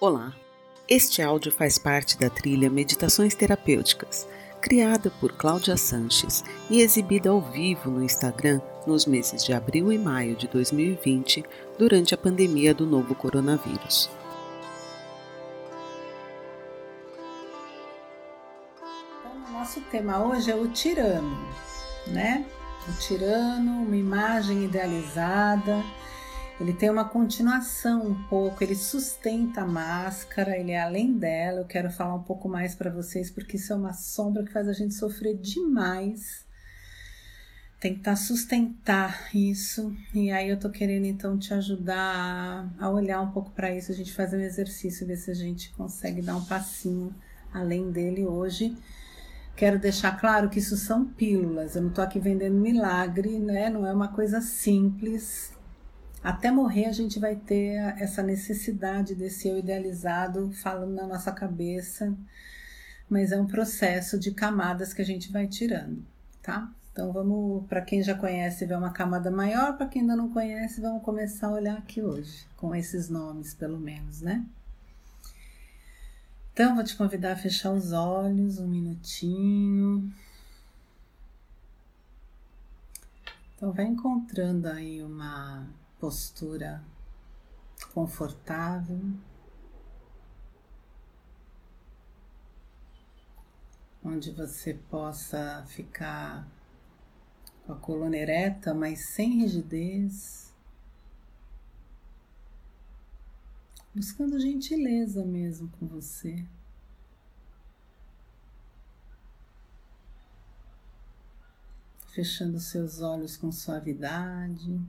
Olá! Este áudio faz parte da trilha Meditações Terapêuticas, criada por Cláudia Sanches e exibida ao vivo no Instagram nos meses de abril e maio de 2020, durante a pandemia do novo coronavírus. Então, nosso tema hoje é o tirano, né? O tirano, uma imagem idealizada ele tem uma continuação um pouco, ele sustenta a máscara, ele é além dela. Eu quero falar um pouco mais para vocês porque isso é uma sombra que faz a gente sofrer demais. Tentar sustentar isso. E aí eu tô querendo então te ajudar a, olhar um pouco para isso, a gente fazer um exercício, ver se a gente consegue dar um passinho além dele hoje. Quero deixar claro que isso são pílulas. Eu não tô aqui vendendo milagre, né? Não é uma coisa simples até morrer a gente vai ter essa necessidade desse eu idealizado falando na nossa cabeça, mas é um processo de camadas que a gente vai tirando, tá? Então vamos, para quem já conhece, ver uma camada maior, para quem ainda não conhece, vamos começar a olhar aqui hoje, com esses nomes pelo menos, né? Então vou te convidar a fechar os olhos um minutinho. Então vai encontrando aí uma postura confortável. Onde você possa ficar com a coluna ereta, mas sem rigidez, buscando gentileza mesmo com você. Fechando seus olhos com suavidade.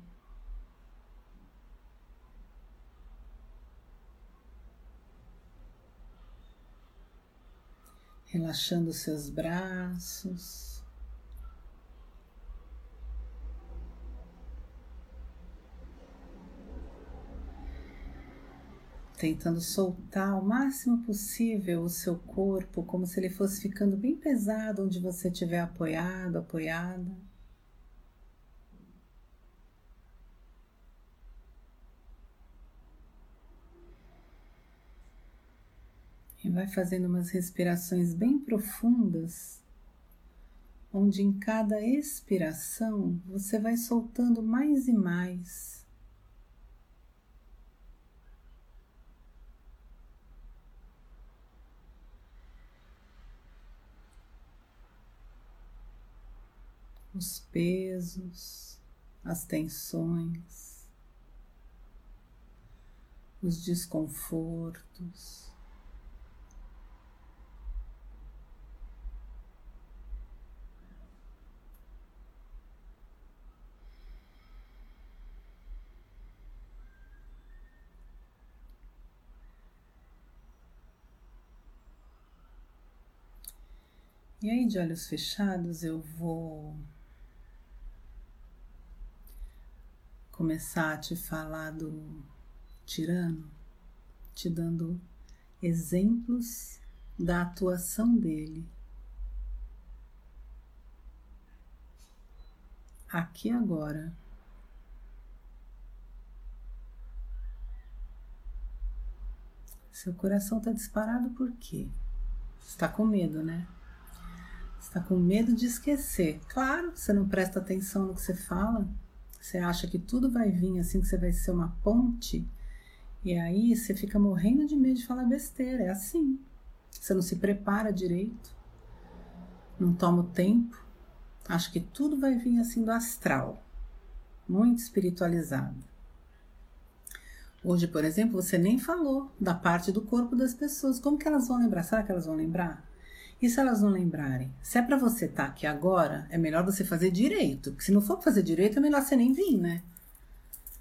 Relaxando seus braços. Tentando soltar o máximo possível o seu corpo, como se ele fosse ficando bem pesado onde você estiver apoiado, apoiada. E vai fazendo umas respirações bem profundas, onde em cada expiração você vai soltando mais e mais. Os pesos, as tensões, os desconfortos. E aí, de olhos fechados, eu vou começar a te falar do tirano, te dando exemplos da atuação dele. Aqui agora. Seu coração está disparado por quê? Está com medo, né? Está com medo de esquecer. Claro, você não presta atenção no que você fala. Você acha que tudo vai vir assim, que você vai ser uma ponte. E aí você fica morrendo de medo de falar besteira. É assim. Você não se prepara direito. Não toma o tempo. Acha que tudo vai vir assim do astral. Muito espiritualizado. Hoje, por exemplo, você nem falou da parte do corpo das pessoas. Como que elas vão lembrar? Será que elas vão lembrar? E se elas não lembrarem? Se é para você estar tá aqui agora, é melhor você fazer direito. Porque se não for fazer direito, é melhor você nem vir, né?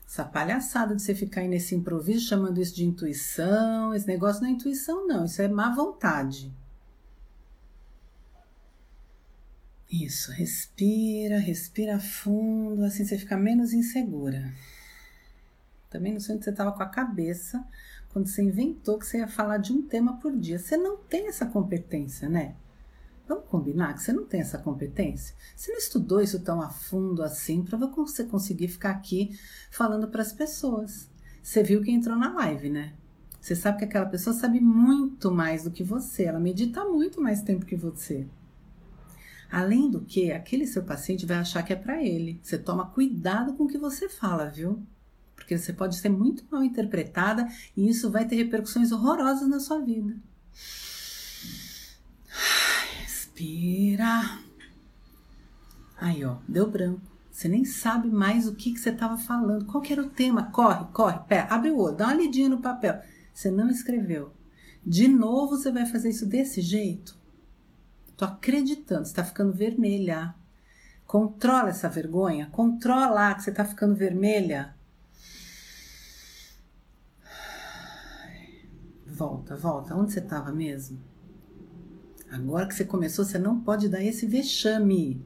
Essa palhaçada de você ficar aí nesse improviso chamando isso de intuição, esse negócio não é intuição, não, isso é má vontade. Isso, respira, respira fundo, assim você fica menos insegura. Também não sei onde você estava com a cabeça, quando você inventou que você ia falar de um tema por dia. Você não tem essa competência, né? Vamos combinar que você não tem essa competência? Você não estudou isso tão a fundo assim para você conseguir ficar aqui falando para as pessoas. Você viu que entrou na live, né? Você sabe que aquela pessoa sabe muito mais do que você, ela medita muito mais tempo que você. Além do que, aquele seu paciente vai achar que é para ele. Você toma cuidado com o que você fala, viu? Porque você pode ser muito mal interpretada e isso vai ter repercussões horrorosas na sua vida. Respira. Aí, ó, deu branco. Você nem sabe mais o que, que você estava falando. Qual era o tema? Corre, corre, pé, abre o olho, dá uma lidinha no papel. Você não escreveu. De novo você vai fazer isso desse jeito? Tô acreditando, você tá ficando vermelha. Controla essa vergonha, controla que você tá ficando vermelha. Volta, volta. Onde você estava mesmo? Agora que você começou, você não pode dar esse vexame.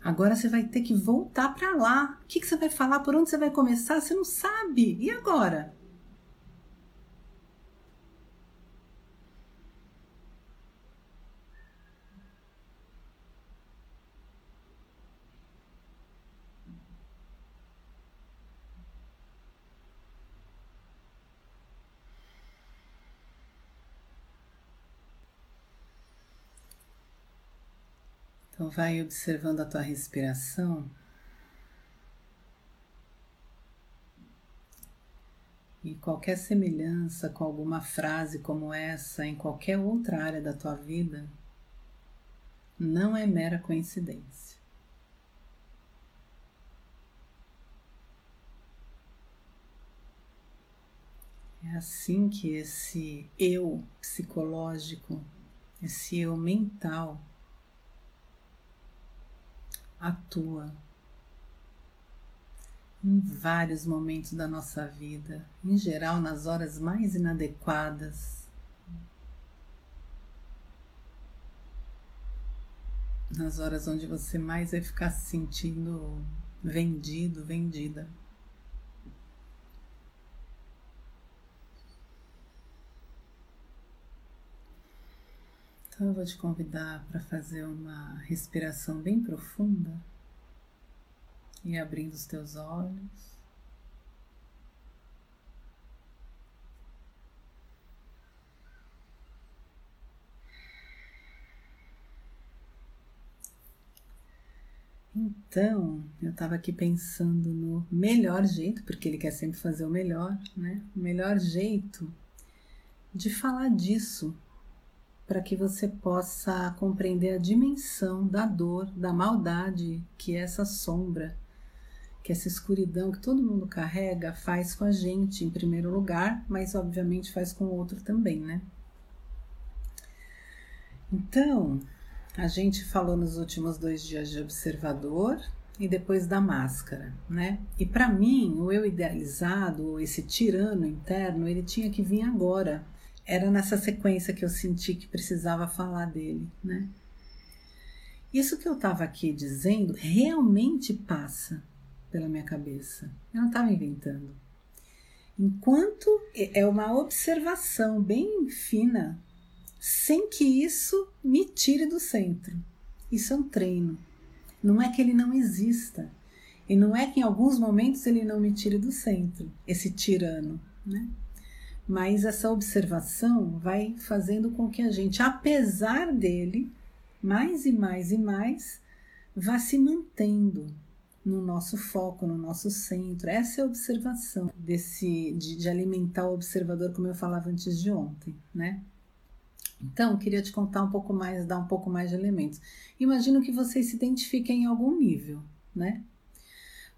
Agora você vai ter que voltar para lá. O que, que você vai falar? Por onde você vai começar? Você não sabe. E agora? Então, vai observando a tua respiração. E qualquer semelhança com alguma frase como essa em qualquer outra área da tua vida não é mera coincidência. É assim que esse eu psicológico, esse eu mental, atua em vários momentos da nossa vida, em geral nas horas mais inadequadas, nas horas onde você mais vai ficar se sentindo vendido, vendida. Então eu vou te convidar para fazer uma respiração bem profunda e abrindo os teus olhos. Então, eu estava aqui pensando no melhor jeito, porque ele quer sempre fazer o melhor, né? O melhor jeito de falar disso para que você possa compreender a dimensão da dor, da maldade que essa sombra, que essa escuridão que todo mundo carrega faz com a gente em primeiro lugar, mas obviamente faz com o outro também, né? Então, a gente falou nos últimos dois dias de observador e depois da máscara, né? E para mim, o eu idealizado, esse tirano interno, ele tinha que vir agora, era nessa sequência que eu senti que precisava falar dele, né? Isso que eu estava aqui dizendo realmente passa pela minha cabeça. Eu não estava inventando. Enquanto é uma observação bem fina, sem que isso me tire do centro. Isso é um treino. Não é que ele não exista. E não é que em alguns momentos ele não me tire do centro, esse tirano, né? Mas essa observação vai fazendo com que a gente, apesar dele, mais e mais e mais, vá se mantendo no nosso foco, no nosso centro. Essa é a observação desse de, de alimentar o observador, como eu falava antes de ontem, né? Então, queria te contar um pouco mais, dar um pouco mais de elementos. Imagino que vocês se identifiquem em algum nível, né?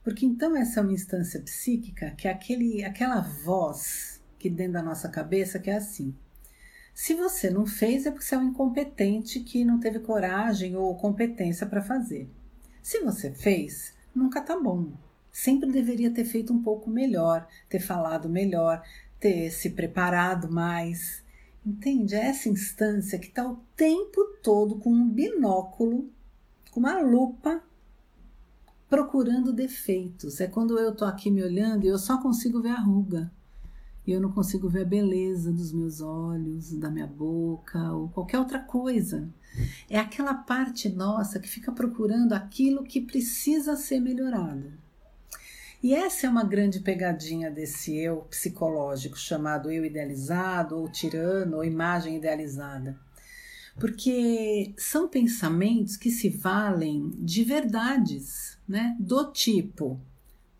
Porque então essa é uma instância psíquica que é aquele, aquela voz aqui dentro da nossa cabeça que é assim. Se você não fez, é porque você é um incompetente que não teve coragem ou competência para fazer. Se você fez, nunca tá bom. Sempre deveria ter feito um pouco melhor, ter falado melhor, ter se preparado mais. Entende? É essa instância que está o tempo todo com um binóculo, com uma lupa, procurando defeitos. É quando eu tô aqui me olhando e eu só consigo ver a ruga e eu não consigo ver a beleza dos meus olhos, da minha boca ou qualquer outra coisa. É aquela parte nossa que fica procurando aquilo que precisa ser melhorado. E essa é uma grande pegadinha desse eu psicológico, chamado eu idealizado, ou tirano, ou imagem idealizada. Porque são pensamentos que se valem de verdades, né? Do tipo,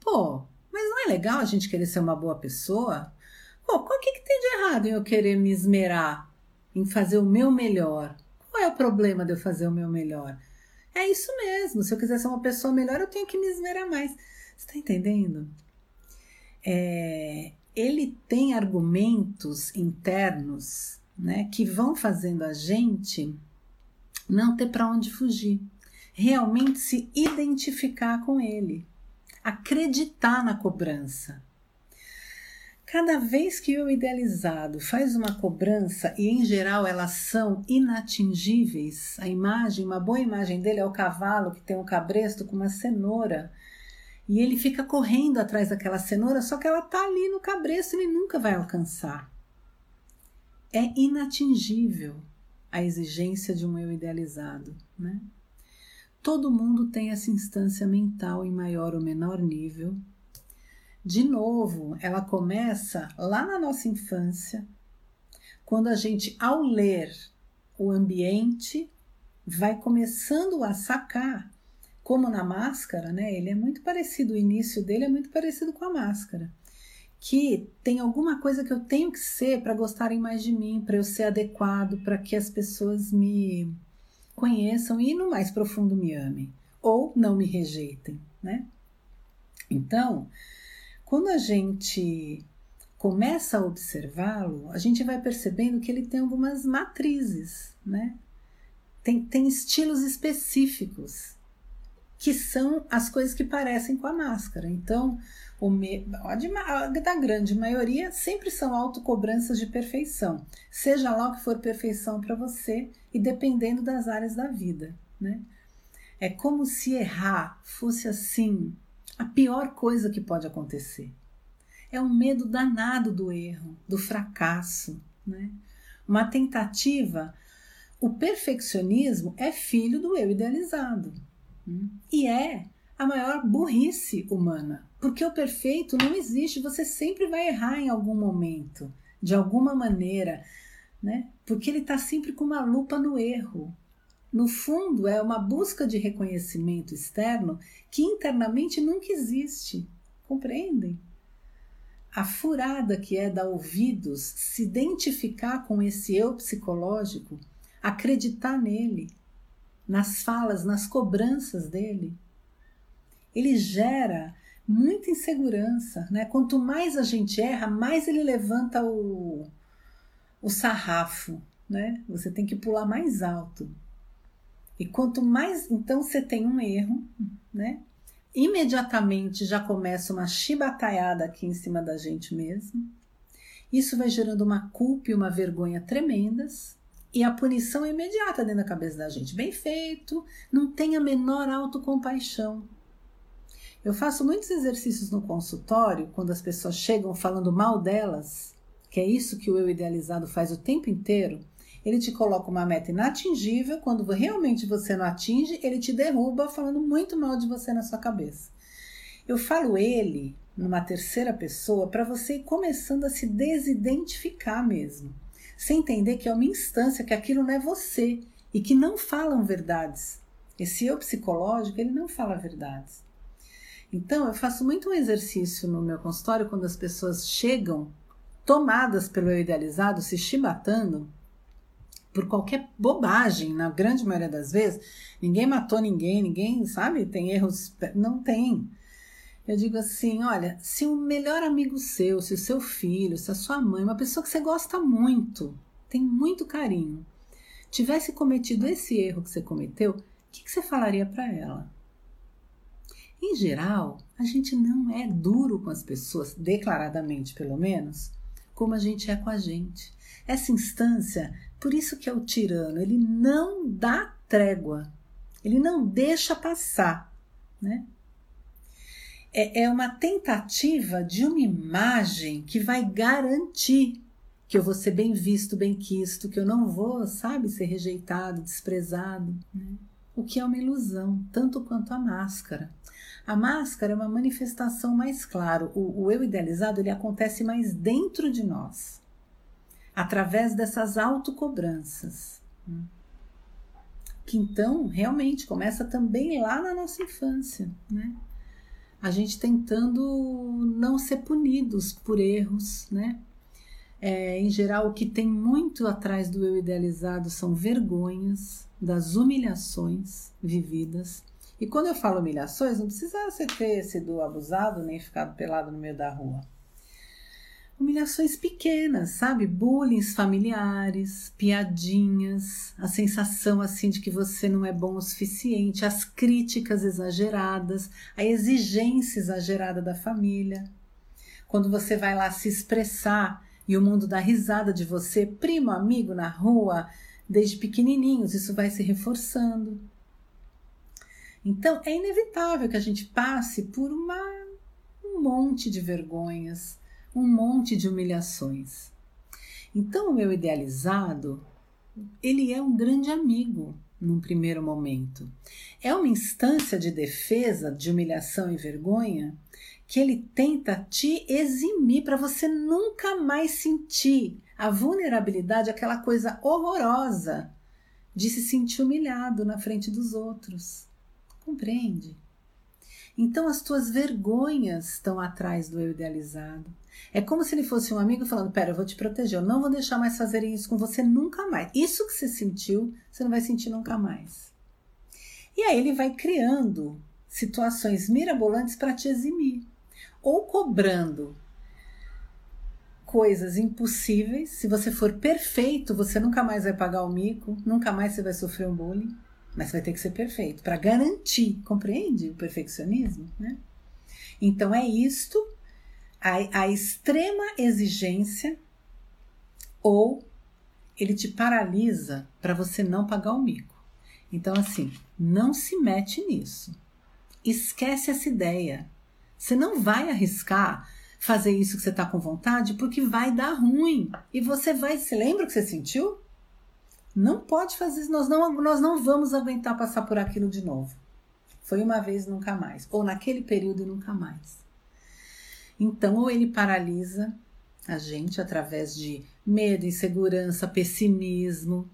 pô, mas não é legal a gente querer ser uma boa pessoa? Pô, o que, que tem de errado em eu querer me esmerar, em fazer o meu melhor? Qual é o problema de eu fazer o meu melhor? É isso mesmo. Se eu quiser ser uma pessoa melhor, eu tenho que me esmerar mais. Você está entendendo? É, ele tem argumentos internos né, que vão fazendo a gente não ter para onde fugir, realmente se identificar com ele, acreditar na cobrança. Cada vez que o idealizado faz uma cobrança, e em geral elas são inatingíveis, a imagem, uma boa imagem dele é o cavalo que tem um cabresto com uma cenoura, e ele fica correndo atrás daquela cenoura, só que ela está ali no cabresto e ele nunca vai alcançar. É inatingível a exigência de um eu idealizado, né? Todo mundo tem essa instância mental em maior ou menor nível, de novo, ela começa lá na nossa infância, quando a gente, ao ler o ambiente, vai começando a sacar, como na máscara, né? Ele é muito parecido, o início dele é muito parecido com a máscara. Que tem alguma coisa que eu tenho que ser para gostarem mais de mim, para eu ser adequado, para que as pessoas me conheçam e no mais profundo me amem ou não me rejeitem, né? Então, quando a gente começa a observá-lo, a gente vai percebendo que ele tem algumas matrizes, né? Tem, tem estilos específicos, que são as coisas que parecem com a máscara. Então, o me, a da grande maioria sempre são autocobranças de perfeição, seja lá o que for perfeição para você e dependendo das áreas da vida, né? É como se errar fosse assim a pior coisa que pode acontecer. É um medo danado do erro, do fracasso, né? Uma tentativa. O perfeccionismo é filho do eu idealizado hum? e é a maior burrice humana, porque o perfeito não existe. Você sempre vai errar em algum momento, de alguma maneira, né? Porque ele está sempre com uma lupa no erro. No fundo, é uma busca de reconhecimento externo que internamente nunca existe. Compreendem? A furada que é dar ouvidos, se identificar com esse eu psicológico, acreditar nele, nas falas, nas cobranças dele, ele gera muita insegurança. Né? Quanto mais a gente erra, mais ele levanta o, o sarrafo. Né? Você tem que pular mais alto. E quanto mais então você tem um erro, né? Imediatamente já começa uma chibataiada aqui em cima da gente mesmo. Isso vai gerando uma culpa e uma vergonha tremendas. E a punição é imediata dentro da cabeça da gente. Bem feito, não tem a menor autocompaixão. Eu faço muitos exercícios no consultório, quando as pessoas chegam falando mal delas, que é isso que o eu idealizado faz o tempo inteiro ele te coloca uma meta inatingível, quando realmente você não atinge, ele te derruba falando muito mal de você na sua cabeça. Eu falo ele numa terceira pessoa para você ir começando a se desidentificar mesmo. Sem entender que é uma instância, que aquilo não é você e que não falam verdades. Esse eu psicológico, ele não fala verdades. Então, eu faço muito um exercício no meu consultório quando as pessoas chegam tomadas pelo eu idealizado, se chibatando, por qualquer bobagem, na grande maioria das vezes, ninguém matou ninguém, ninguém, sabe, tem erros, não tem. Eu digo assim, olha, se o melhor amigo seu, se o seu filho, se a sua mãe, uma pessoa que você gosta muito, tem muito carinho, tivesse cometido esse erro que você cometeu, o que, que você falaria para ela? Em geral, a gente não é duro com as pessoas, declaradamente pelo menos, como a gente é com a gente. Essa instância por isso que é o tirano, ele não dá trégua, ele não deixa passar, né? É, é uma tentativa de uma imagem que vai garantir que eu vou ser bem visto, bem quisto, que eu não vou, sabe, ser rejeitado, desprezado, né? o que é uma ilusão, tanto quanto a máscara. A máscara é uma manifestação mais clara. O, o eu idealizado ele acontece mais dentro de nós, através dessas autocobranças. Que então realmente começa também lá na nossa infância, né? A gente tentando não ser punidos por erros, né? É, em geral, o que tem muito atrás do eu idealizado são vergonhas das humilhações vividas. E quando eu falo humilhações, não precisa você ter sido abusado nem ficado pelado no meio da rua. Humilhações pequenas, sabe? Bullying familiares, piadinhas, a sensação assim de que você não é bom o suficiente, as críticas exageradas, a exigência exagerada da família. Quando você vai lá se expressar e o mundo dá risada de você, primo, amigo na rua, desde pequenininhos, isso vai se reforçando. Então é inevitável que a gente passe por uma, um monte de vergonhas, um monte de humilhações. Então o meu idealizado, ele é um grande amigo num primeiro momento. É uma instância de defesa de humilhação e vergonha que ele tenta te eximir para você nunca mais sentir a vulnerabilidade, aquela coisa horrorosa de se sentir humilhado na frente dos outros. Compreende? Então as tuas vergonhas estão atrás do eu idealizado. É como se ele fosse um amigo falando: Pera, eu vou te proteger, eu não vou deixar mais fazerem isso com você nunca mais. Isso que você sentiu, você não vai sentir nunca mais. E aí ele vai criando situações mirabolantes para te eximir ou cobrando coisas impossíveis. Se você for perfeito, você nunca mais vai pagar o mico, nunca mais você vai sofrer um bullying, mas vai ter que ser perfeito para garantir, compreende o perfeccionismo, né? Então é isto, a, a extrema exigência ou ele te paralisa para você não pagar o mico. Então assim, não se mete nisso. Esquece essa ideia. Você não vai arriscar fazer isso que você está com vontade porque vai dar ruim. E você vai. Se lembra que você sentiu? Não pode fazer isso. Nós não, nós não vamos aguentar passar por aquilo de novo. Foi uma vez nunca mais. Ou naquele período e nunca mais. Então, ou ele paralisa a gente através de medo, insegurança, pessimismo,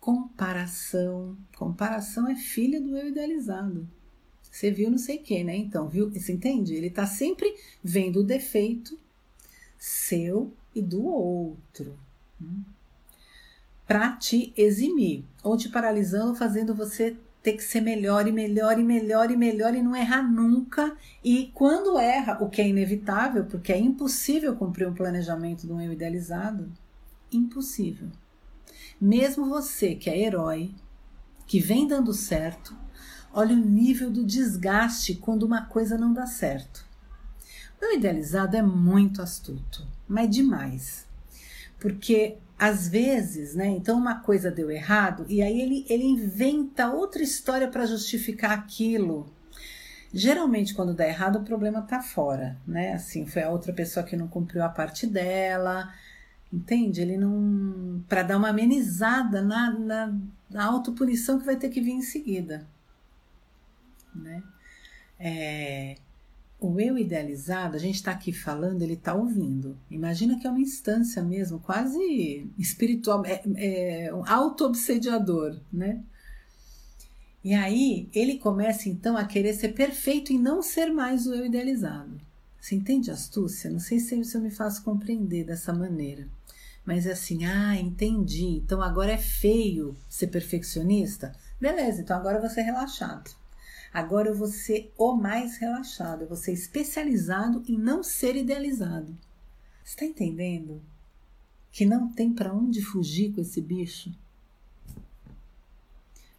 comparação. Comparação é filha do eu idealizado. Você viu não sei o que, né? Então, viu? Você entende? Ele está sempre vendo o defeito seu e do outro. Hum? Para te eximir, ou te paralisando, fazendo você ter que ser melhor e melhor e melhor e melhor e não errar nunca. E quando erra, o que é inevitável, porque é impossível cumprir um planejamento de um eu idealizado, impossível. Mesmo você que é herói, que vem dando certo, Olha o nível do desgaste quando uma coisa não dá certo. O idealizado é muito astuto, mas demais. Porque às vezes, né? Então uma coisa deu errado e aí ele, ele inventa outra história para justificar aquilo. Geralmente, quando dá errado, o problema tá fora, né? Assim, foi a outra pessoa que não cumpriu a parte dela, entende? Ele não. para dar uma amenizada na, na, na autopunição que vai ter que vir em seguida né? É, o eu idealizado, a gente está aqui falando, ele está ouvindo. Imagina que é uma instância mesmo, quase espiritual, é, é um auto-obsediador, né? E aí ele começa então a querer ser perfeito e não ser mais o eu idealizado. Você entende a astúcia? Não sei se eu me faço compreender dessa maneira. Mas é assim, ah, entendi. Então agora é feio ser perfeccionista? Beleza, então agora vou ser relaxado. Agora eu vou ser o mais relaxado, eu vou ser especializado em não ser idealizado. Está entendendo? Que não tem para onde fugir com esse bicho?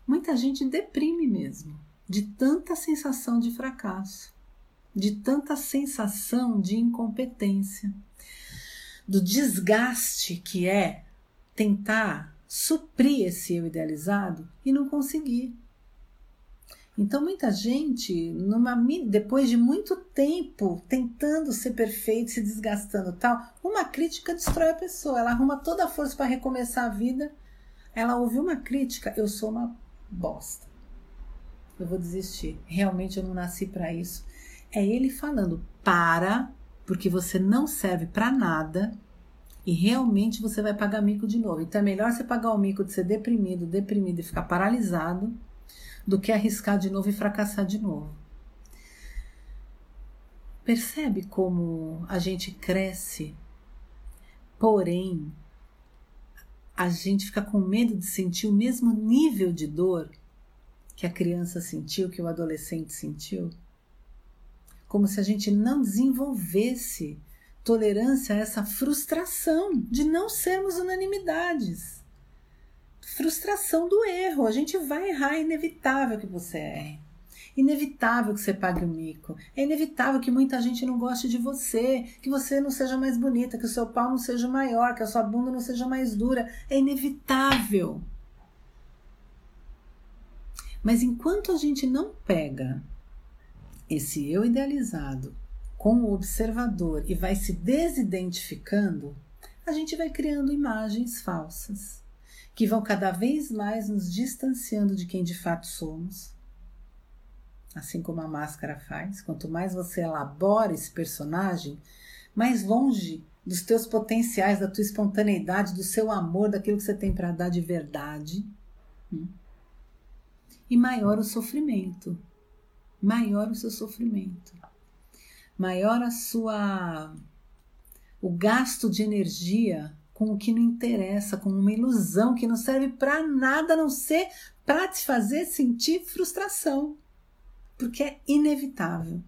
Muita gente deprime mesmo, de tanta sensação de fracasso, de tanta sensação de incompetência, do desgaste que é tentar suprir esse eu idealizado e não conseguir. Então, muita gente, numa, depois de muito tempo tentando ser perfeito, se desgastando tal, uma crítica destrói a pessoa. Ela arruma toda a força para recomeçar a vida. Ela ouviu uma crítica, eu sou uma bosta. Eu vou desistir. Realmente eu não nasci para isso. É ele falando: para, porque você não serve para nada e realmente você vai pagar mico de novo. Então é melhor você pagar o mico de ser deprimido, deprimido e ficar paralisado do que arriscar de novo e fracassar de novo. Percebe como a gente cresce, porém a gente fica com medo de sentir o mesmo nível de dor que a criança sentiu, que o adolescente sentiu? Como se a gente não desenvolvesse tolerância a essa frustração de não sermos unanimidades. Frustração do erro. A gente vai errar, é inevitável que você erre. Inevitável que você pague o mico. É inevitável que muita gente não goste de você, que você não seja mais bonita, que o seu pau não seja maior, que a sua bunda não seja mais dura. É inevitável. Mas enquanto a gente não pega esse eu idealizado com o observador e vai se desidentificando, a gente vai criando imagens falsas que vão cada vez mais nos distanciando de quem de fato somos. Assim como a máscara faz, quanto mais você elabora esse personagem, mais longe dos teus potenciais, da tua espontaneidade, do seu amor, daquilo que você tem para dar de verdade. Hum? E maior o sofrimento, maior o seu sofrimento maior a sua o gasto de energia com o que não interessa, com uma ilusão que não serve para nada a não ser para te fazer sentir frustração, porque é inevitável.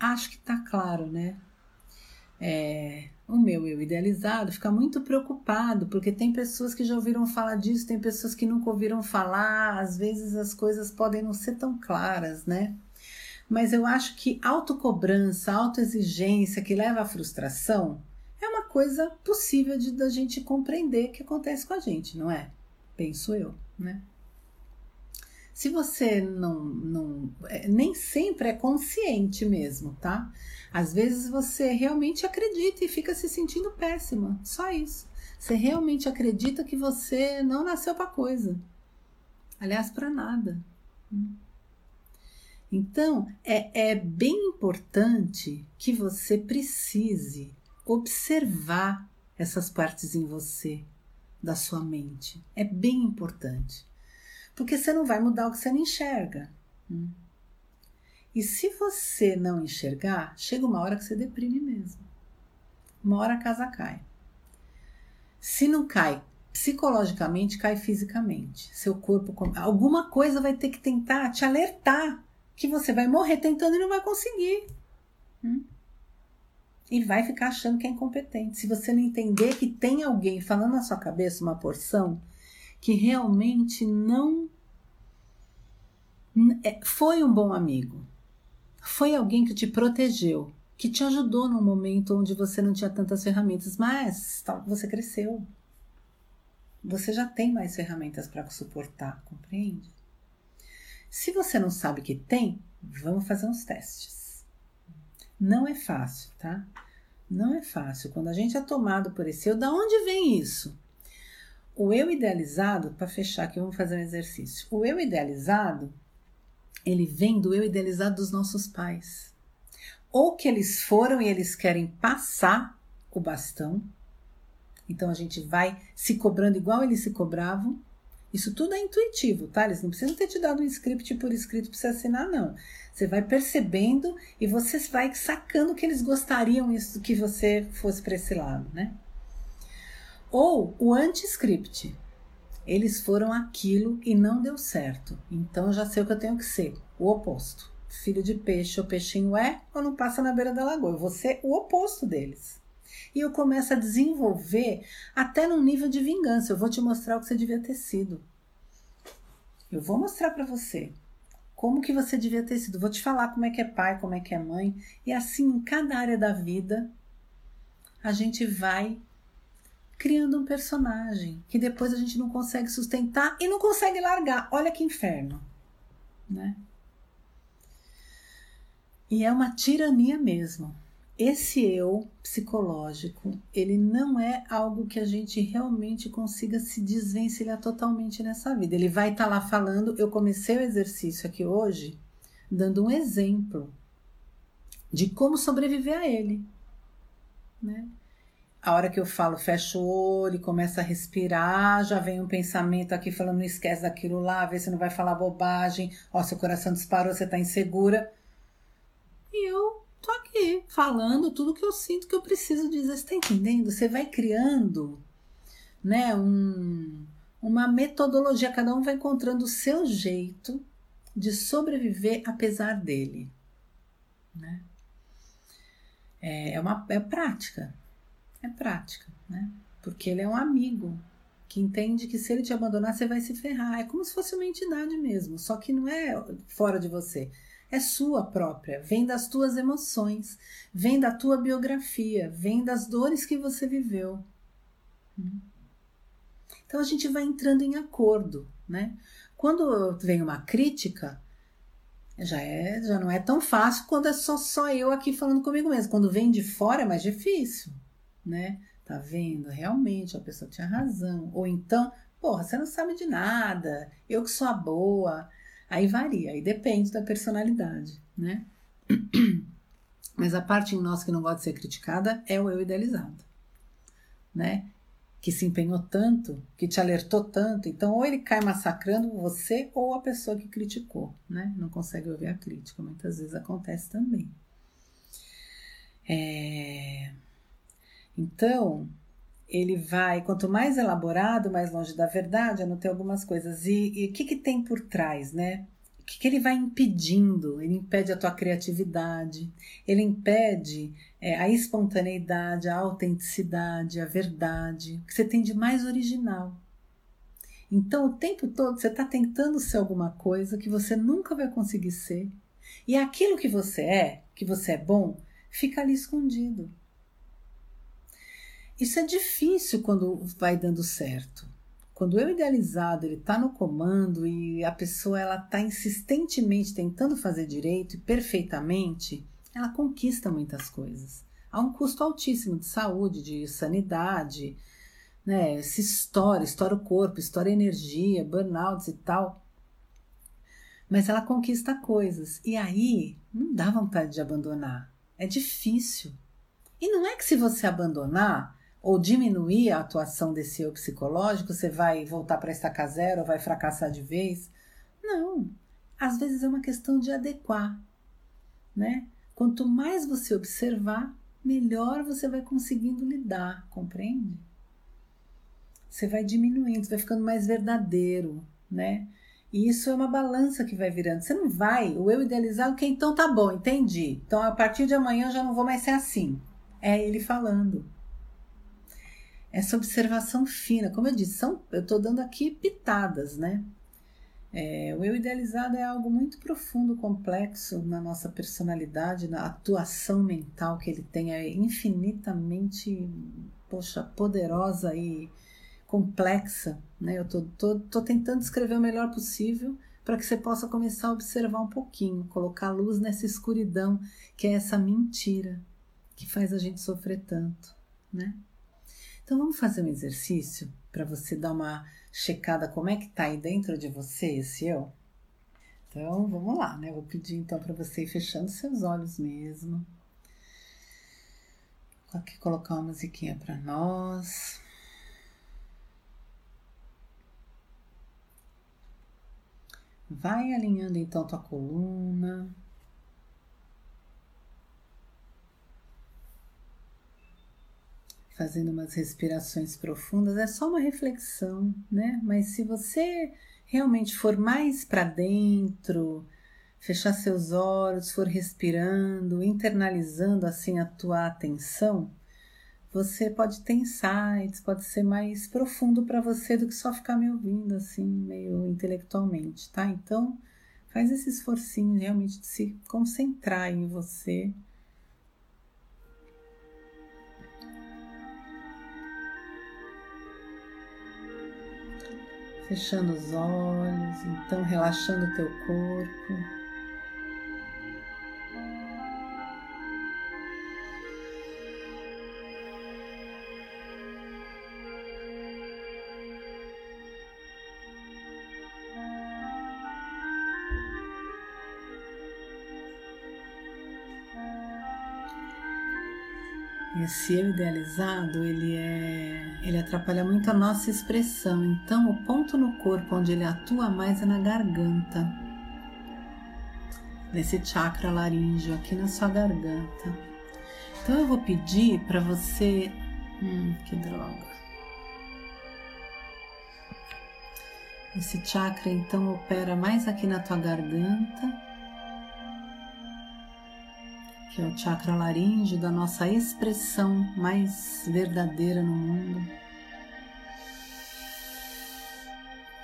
Acho que está claro, né? É, o meu eu idealizado fica muito preocupado, porque tem pessoas que já ouviram falar disso, tem pessoas que nunca ouviram falar, às vezes as coisas podem não ser tão claras, né? Mas eu acho que autocobrança, autoexigência que leva à frustração é uma coisa possível de da gente compreender que acontece com a gente, não é? Penso eu, né? Se você não, não é, nem sempre é consciente mesmo, tá? Às vezes você realmente acredita e fica se sentindo péssima, só isso. Você realmente acredita que você não nasceu para coisa. Aliás, para nada. Então, é, é bem importante que você precise observar essas partes em você, da sua mente. É bem importante. Porque você não vai mudar o que você não enxerga. E se você não enxergar, chega uma hora que você deprime mesmo. Uma hora a casa cai. Se não cai psicologicamente, cai fisicamente. Seu corpo, alguma coisa vai ter que tentar te alertar que você vai morrer tentando e não vai conseguir. Hum? E vai ficar achando que é incompetente. Se você não entender que tem alguém falando na sua cabeça uma porção que realmente não é, foi um bom amigo, foi alguém que te protegeu, que te ajudou num momento onde você não tinha tantas ferramentas, mas você cresceu. Você já tem mais ferramentas para suportar, compreende? Se você não sabe que tem, vamos fazer uns testes. Não é fácil, tá? Não é fácil. Quando a gente é tomado por esse eu, da onde vem isso? O eu idealizado, para fechar aqui, vamos fazer um exercício. O eu idealizado ele vem do eu idealizado dos nossos pais. Ou que eles foram e eles querem passar o bastão. Então a gente vai se cobrando igual eles se cobravam. Isso tudo é intuitivo, tá? Eles não precisam ter te dado um script por escrito para você assinar, não. Você vai percebendo e você vai sacando que eles gostariam isso que você fosse para esse lado, né? Ou o anti-script. Eles foram aquilo e não deu certo. Então já sei o que eu tenho que ser, o oposto. Filho de peixe ou peixinho é ou não passa na beira da lagoa. Eu vou ser o oposto deles. E eu começo a desenvolver até num nível de vingança. Eu vou te mostrar o que você devia ter sido. Eu vou mostrar para você como que você devia ter sido. Vou te falar como é que é pai, como é que é mãe. E assim, em cada área da vida, a gente vai criando um personagem que depois a gente não consegue sustentar e não consegue largar. Olha que inferno, né? E é uma tirania mesmo. Esse eu psicológico, ele não é algo que a gente realmente consiga se desvencilhar totalmente nessa vida. Ele vai estar tá lá falando, eu comecei o exercício aqui hoje dando um exemplo de como sobreviver a ele, né? A hora que eu falo, fecha o olho, começa a respirar, já vem um pensamento aqui falando, não esquece daquilo lá, vê se não vai falar bobagem, ó, seu coração disparou, você tá insegura. E eu tô aqui falando tudo que eu sinto que eu preciso dizer. Você tá entendendo? Você vai criando, né, um, uma metodologia, cada um vai encontrando o seu jeito de sobreviver apesar dele, né? É, é uma é prática, é prática, né? Porque ele é um amigo que entende que se ele te abandonar, você vai se ferrar. É como se fosse uma entidade mesmo, só que não é fora de você. É sua própria, vem das tuas emoções, vem da tua biografia, vem das dores que você viveu. Então a gente vai entrando em acordo, né? Quando vem uma crítica, já é, já não é tão fácil quando é só, só eu aqui falando comigo mesmo. Quando vem de fora é mais difícil, né? Tá vendo? Realmente a pessoa tinha razão. Ou então, porra, você não sabe de nada, eu que sou a boa. Aí varia, aí depende da personalidade, né? Mas a parte em nós que não gosta de ser criticada é o eu idealizado, né? que se empenhou tanto, que te alertou tanto, então ou ele cai massacrando você ou a pessoa que criticou, né? Não consegue ouvir a crítica, muitas vezes acontece também. É... Então, ele vai, quanto mais elaborado, mais longe da verdade, anotei algumas coisas. E o que, que tem por trás, né? O que, que ele vai impedindo? Ele impede a tua criatividade, ele impede é, a espontaneidade, a autenticidade, a verdade, o que você tem de mais original. Então, o tempo todo você está tentando ser alguma coisa que você nunca vai conseguir ser. E aquilo que você é, que você é bom, fica ali escondido. Isso é difícil quando vai dando certo. Quando eu idealizado ele está no comando e a pessoa ela está insistentemente tentando fazer direito e perfeitamente, ela conquista muitas coisas. Há um custo altíssimo de saúde, de sanidade, né? Se estoura, estoura o corpo, estoura energia, burnouts e tal. Mas ela conquista coisas. E aí não dá vontade de abandonar. É difícil. E não é que se você abandonar, ou diminuir a atuação desse eu psicológico, você vai voltar para estaca zero ou vai fracassar de vez. Não. Às vezes é uma questão de adequar, né? Quanto mais você observar, melhor você vai conseguindo lidar, compreende? Você vai diminuindo, você vai ficando mais verdadeiro, né? E isso é uma balança que vai virando. Você não vai, o eu idealizado, que então tá bom, entendi. Então a partir de amanhã eu já não vou mais ser assim. É ele falando essa observação fina. Como eu disse, são, eu estou dando aqui pitadas, né? É, o eu idealizado é algo muito profundo, complexo na nossa personalidade, na atuação mental que ele tem, é infinitamente, poxa, poderosa e complexa, né? Eu tô, tô, tô tentando escrever o melhor possível para que você possa começar a observar um pouquinho, colocar luz nessa escuridão que é essa mentira que faz a gente sofrer tanto, né? Então vamos fazer um exercício para você dar uma checada como é que tá aí dentro de você esse eu. Então vamos lá, né? Vou pedir então para você ir fechando seus olhos mesmo. Vou aqui colocar uma musiquinha para nós. Vai alinhando então tua coluna. Fazendo umas respirações profundas, é só uma reflexão, né? Mas se você realmente for mais para dentro, fechar seus olhos, for respirando, internalizando assim a tua atenção, você pode ter insights, pode ser mais profundo para você do que só ficar me ouvindo assim, meio intelectualmente, tá? Então, faz esse esforcinho realmente de se concentrar em você fechando os olhos, então relaxando o teu corpo. Eu idealizado, ele é, ele atrapalha muito a nossa expressão. Então, o ponto no corpo onde ele atua mais é na garganta. Nesse chakra laríngeo aqui na sua garganta. Então, eu vou pedir para você, hum, que droga. Esse chakra então opera mais aqui na tua garganta que é o chakra laríngeo da nossa expressão mais verdadeira no mundo.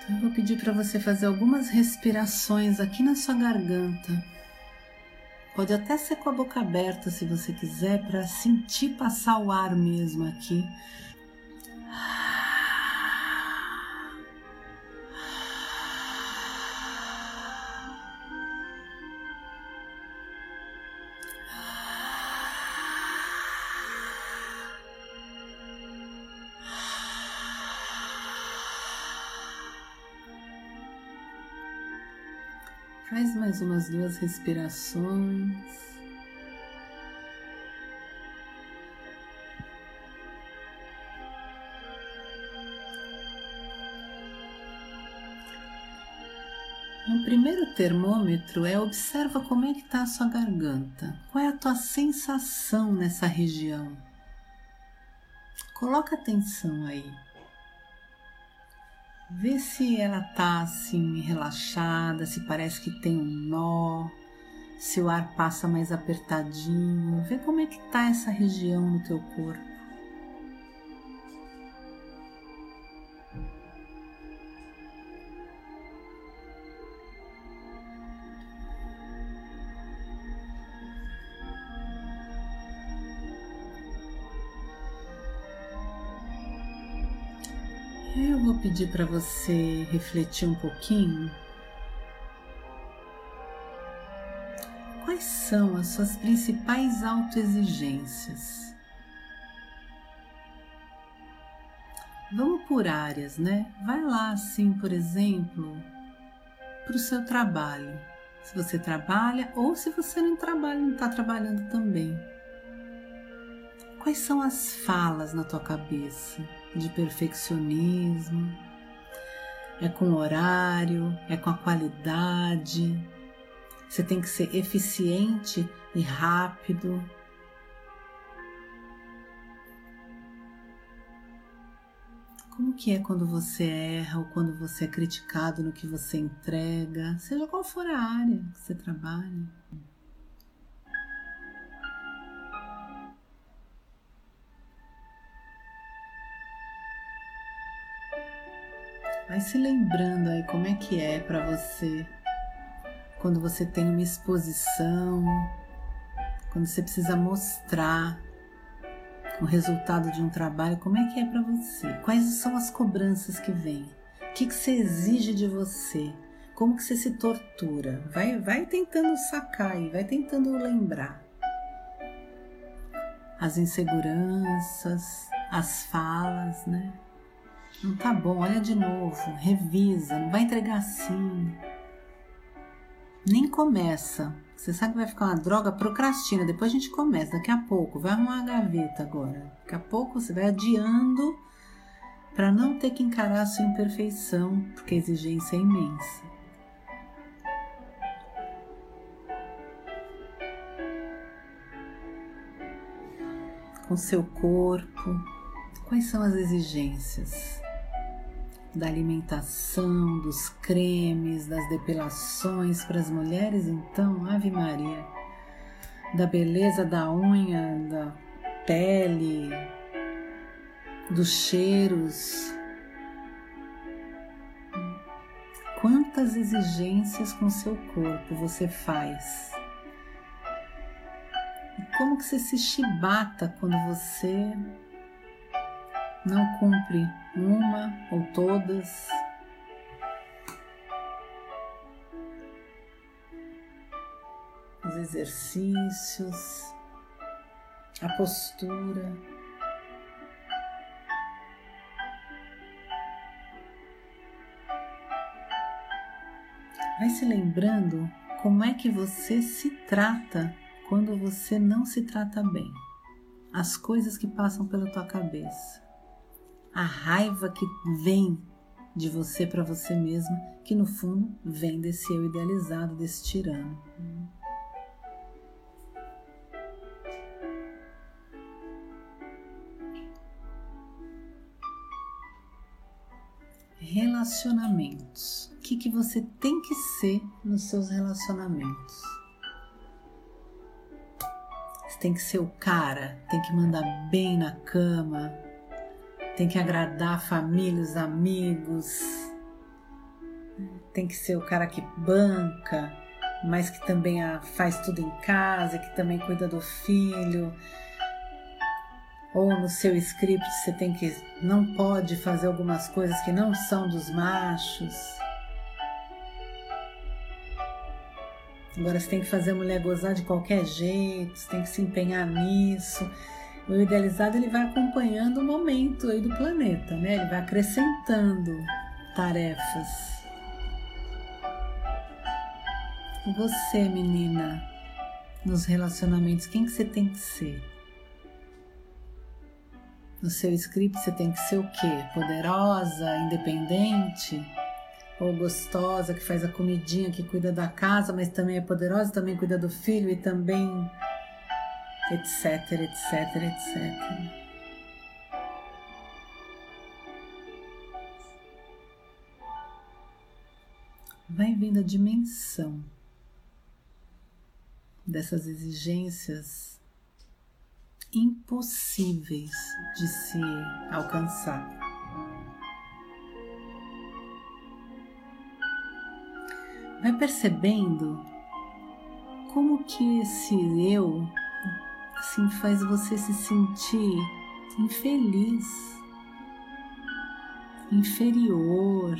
Então eu vou pedir para você fazer algumas respirações aqui na sua garganta. Pode até ser com a boca aberta se você quiser, para sentir passar o ar mesmo aqui. Mais umas duas respirações. No primeiro termômetro é observa como é que está a sua garganta. Qual é a tua sensação nessa região? Coloca atenção aí. Vê se ela tá assim relaxada, se parece que tem um nó, se o ar passa mais apertadinho. Vê como é que tá essa região no teu corpo. Eu vou pedir para você refletir um pouquinho. Quais são as suas principais autoexigências? Vamos por áreas, né? Vai lá, assim, por exemplo, para o seu trabalho. Se você trabalha ou se você não trabalha, não está trabalhando também. Quais são as falas na tua cabeça? De perfeccionismo, é com horário, é com a qualidade. Você tem que ser eficiente e rápido. Como que é quando você erra ou quando você é criticado no que você entrega, seja qual for a área que você trabalha? Vai se lembrando aí como é que é para você quando você tem uma exposição, quando você precisa mostrar o resultado de um trabalho, como é que é para você? Quais são as cobranças que vêm? O que, que você exige de você? Como que você se tortura? Vai, vai tentando sacar e vai tentando lembrar. As inseguranças, as falas, né? Não tá bom, olha de novo, revisa, não vai entregar assim. Nem começa. Você sabe que vai ficar uma droga, procrastina. Depois a gente começa, daqui a pouco. Vai arrumar a gaveta agora. Daqui a pouco você vai adiando para não ter que encarar a sua imperfeição, porque a exigência é imensa. Com seu corpo, quais são as exigências? Da alimentação, dos cremes, das depilações para as mulheres, então, Ave Maria, da beleza da unha, da pele, dos cheiros. Quantas exigências com seu corpo você faz? E como que você se chibata quando você não cumpre uma ou todas. Os exercícios, a postura. Vai se lembrando como é que você se trata quando você não se trata bem. as coisas que passam pela tua cabeça, a raiva que vem de você para você mesma, que no fundo vem desse eu idealizado, desse tirano. Relacionamentos. O que, que você tem que ser nos seus relacionamentos? Você tem que ser o cara, tem que mandar bem na cama, tem que agradar a família, os amigos, tem que ser o cara que banca, mas que também faz tudo em casa, que também cuida do filho. Ou no seu script você tem que não pode fazer algumas coisas que não são dos machos. Agora você tem que fazer a mulher gozar de qualquer jeito, você tem que se empenhar nisso. O idealizado ele vai acompanhando o momento aí do planeta, né? Ele vai acrescentando tarefas. E você, menina, nos relacionamentos, quem que você tem que ser? No seu script você tem que ser o quê? Poderosa, independente? ou gostosa que faz a comidinha, que cuida da casa, mas também é poderosa, também cuida do filho e também etc, etc, etc. Vai vendo a dimensão dessas exigências impossíveis de se alcançar. vai percebendo como que esse eu assim faz você se sentir infeliz, inferior,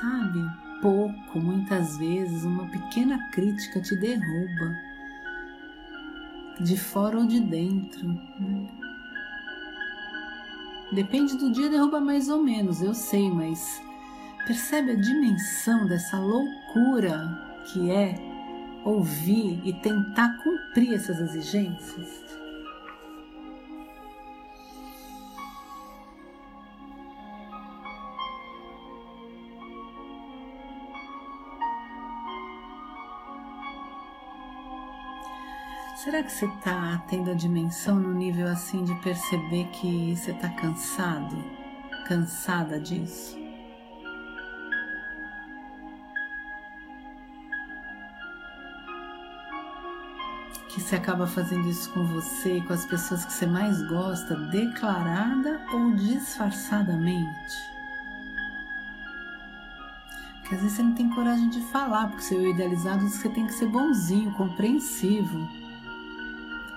sabe? Pouco, muitas vezes, uma pequena crítica te derruba, de fora ou de dentro. Né? Depende do dia, derruba mais ou menos, eu sei, mas Percebe a dimensão dessa loucura que é ouvir e tentar cumprir essas exigências? Será que você está tendo a dimensão no nível assim de perceber que você está cansado, cansada disso? Que você acaba fazendo isso com você com as pessoas que você mais gosta, declarada ou disfarçadamente? Porque às vezes você não tem coragem de falar, porque seu idealizado diz que você tem que ser bonzinho, compreensivo.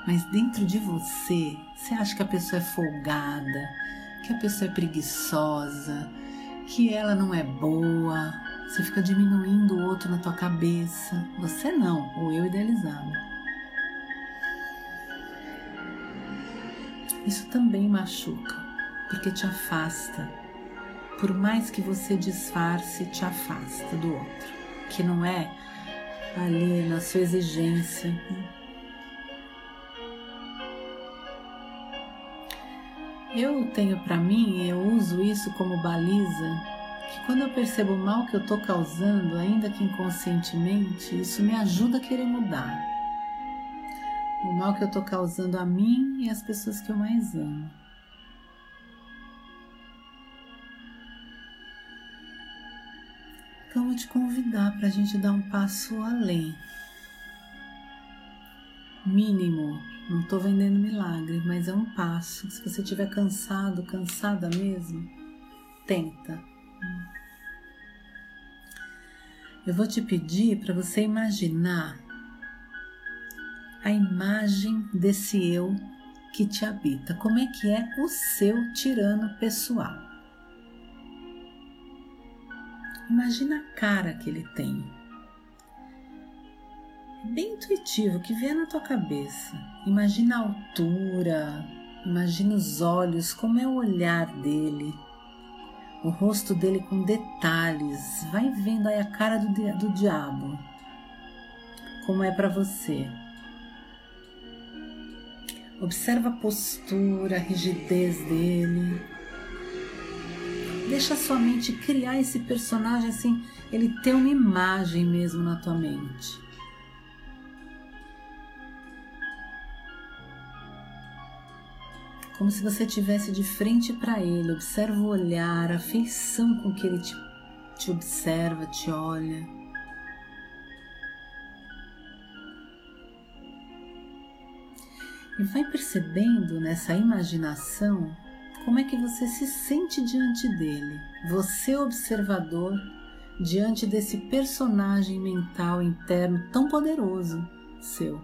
Mas dentro de você, você acha que a pessoa é folgada, que a pessoa é preguiçosa, que ela não é boa. Você fica diminuindo o outro na tua cabeça. Você não, o eu idealizado. Isso também machuca, porque te afasta. Por mais que você disfarce, te afasta do outro, que não é ali na sua exigência. Eu tenho para mim, e eu uso isso como baliza, que quando eu percebo o mal que eu estou causando, ainda que inconscientemente, isso me ajuda a querer mudar o mal que eu estou causando a mim e às pessoas que eu mais amo. Então, vou te convidar para a gente dar um passo além. Mínimo, não estou vendendo milagre, mas é um passo. Se você estiver cansado, cansada mesmo, tenta. Eu vou te pedir para você imaginar a imagem desse eu que te habita. Como é que é o seu tirano pessoal? Imagina a cara que ele tem. É bem intuitivo que vier na tua cabeça. Imagina a altura, imagina os olhos, como é o olhar dele, o rosto dele com detalhes. Vai vendo aí a cara do, do diabo. Como é para você? Observa a postura, a rigidez dele. Deixa a sua mente criar esse personagem assim, ele ter uma imagem mesmo na tua mente. Como se você estivesse de frente para ele, observa o olhar, a feição com que ele te, te observa, te olha. E vai percebendo nessa imaginação como é que você se sente diante dele, você observador, diante desse personagem mental interno tão poderoso seu.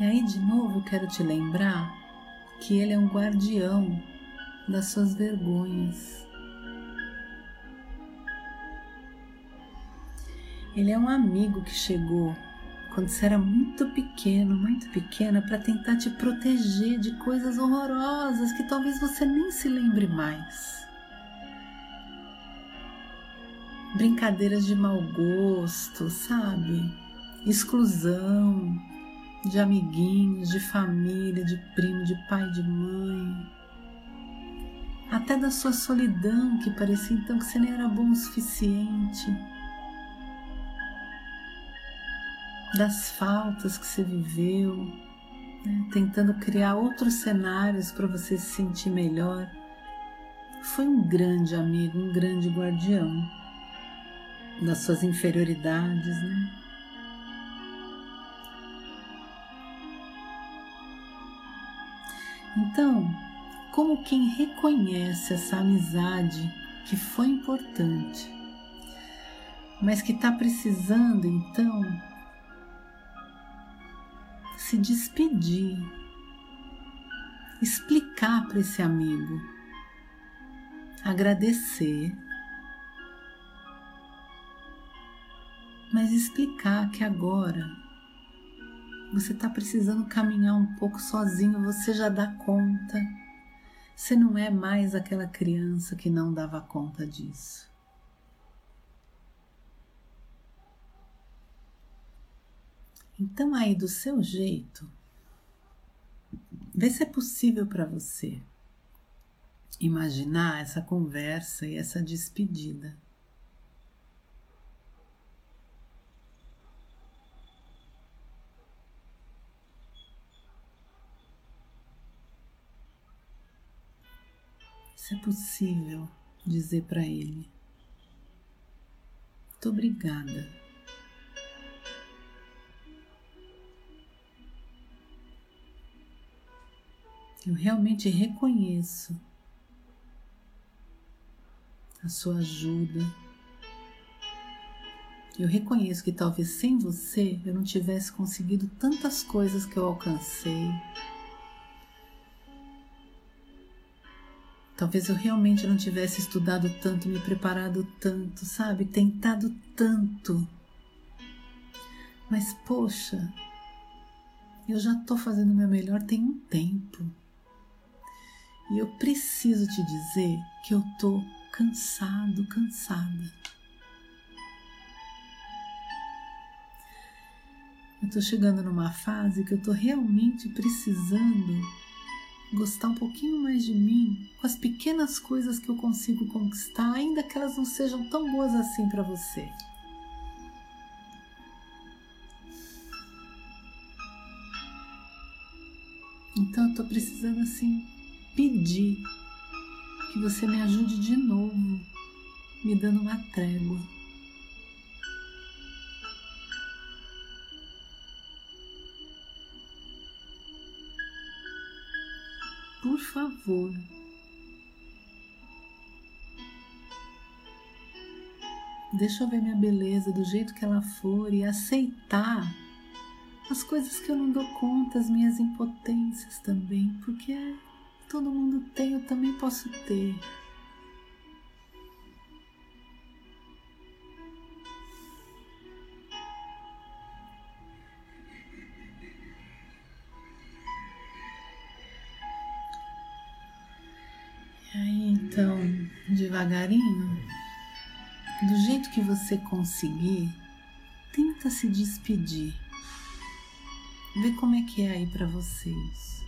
E aí, de novo, eu quero te lembrar que Ele é um guardião das suas vergonhas. Ele é um amigo que chegou quando você era muito pequeno, muito pequena, para tentar te proteger de coisas horrorosas que talvez você nem se lembre mais. Brincadeiras de mau gosto, sabe? Exclusão, de amiguinhos, de família, de primo, de pai, de mãe. Até da sua solidão, que parecia então que você nem era bom o suficiente. Das faltas que você viveu, né? tentando criar outros cenários para você se sentir melhor. Foi um grande amigo, um grande guardião das suas inferioridades, né? Então, como quem reconhece essa amizade que foi importante, mas que está precisando então se despedir, explicar para esse amigo, agradecer, mas explicar que agora você está precisando caminhar um pouco sozinho, você já dá conta. Você não é mais aquela criança que não dava conta disso. Então, aí do seu jeito, vê se é possível para você imaginar essa conversa e essa despedida. Se é possível dizer para ele: Muito obrigada. Eu realmente reconheço a sua ajuda. Eu reconheço que talvez sem você eu não tivesse conseguido tantas coisas que eu alcancei. Talvez eu realmente não tivesse estudado tanto, me preparado tanto, sabe? Tentado tanto. Mas, poxa, eu já estou fazendo o meu melhor tem um tempo. E eu preciso te dizer que eu estou cansado, cansada. Eu estou chegando numa fase que eu estou realmente precisando gostar um pouquinho mais de mim com as pequenas coisas que eu consigo conquistar, ainda que elas não sejam tão boas assim para você. Então eu tô precisando assim pedir que você me ajude de novo, me dando uma trégua. Favor. Deixa eu ver minha beleza do jeito que ela for e aceitar as coisas que eu não dou conta, as minhas impotências também, porque todo mundo tem, eu também posso ter. Devagarinho, do jeito que você conseguir, tenta se despedir. Vê como é que é aí para vocês.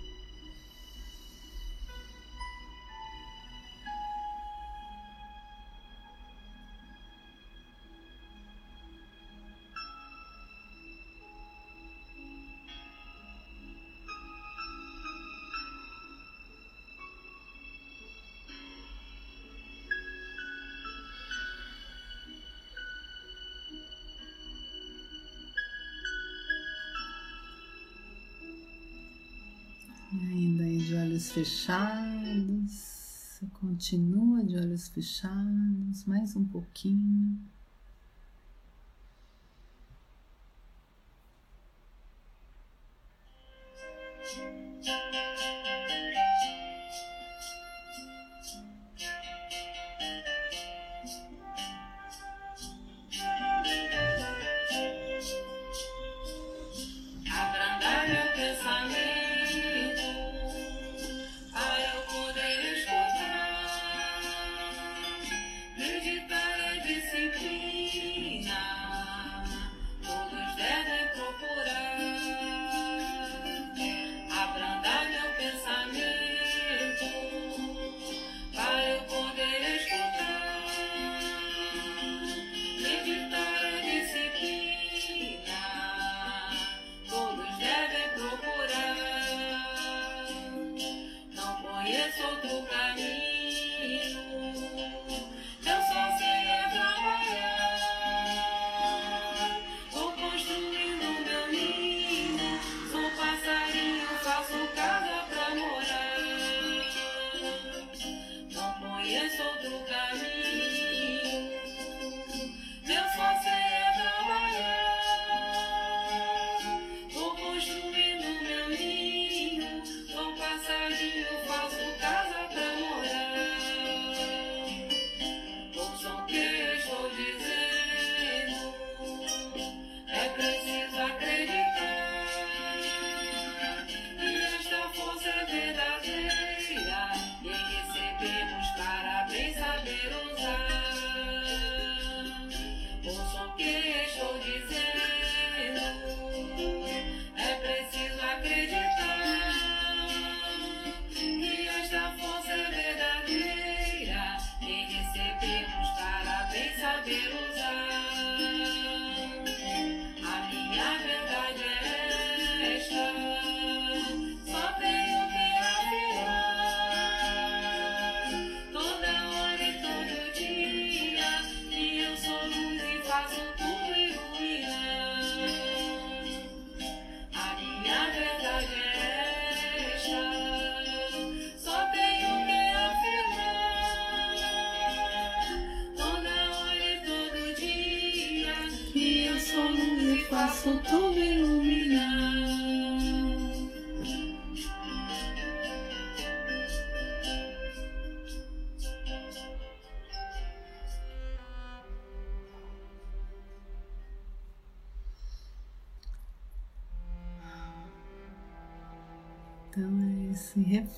Fechados, continua de olhos fechados, mais um pouquinho.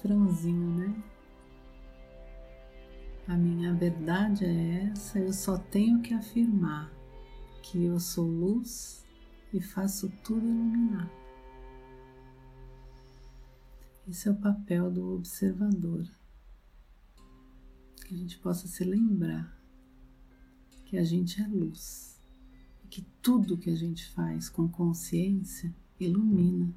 Refrãozinho, né? A minha verdade é essa, eu só tenho que afirmar que eu sou luz e faço tudo iluminar. Esse é o papel do observador. Que a gente possa se lembrar que a gente é luz e que tudo que a gente faz com consciência ilumina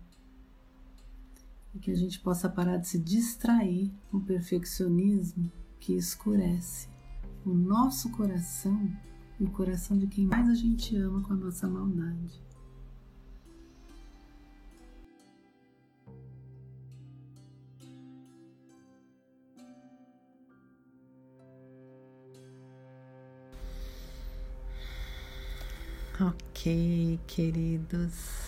e que a gente possa parar de se distrair com o perfeccionismo que escurece o nosso coração e o coração de quem mais a gente ama com a nossa maldade. Ok, queridos.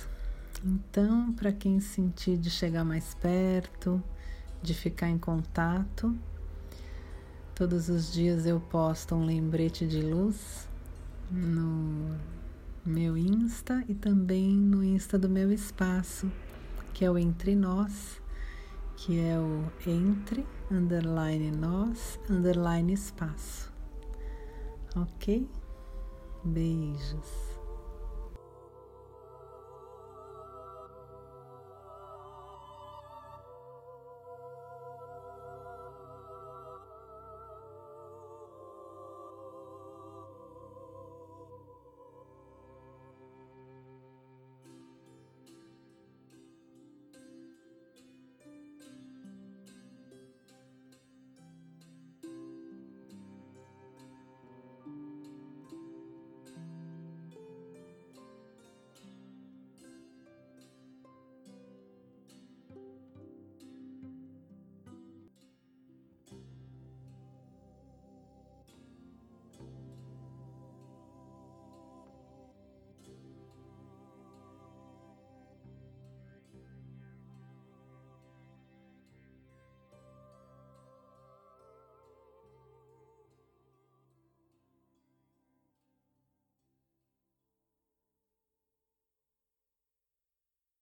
Então, para quem sentir de chegar mais perto, de ficar em contato, todos os dias eu posto um lembrete de luz no meu Insta e também no Insta do meu espaço, que é o Entre Nós, que é o entre, underline nós, underline espaço. Ok? Beijos.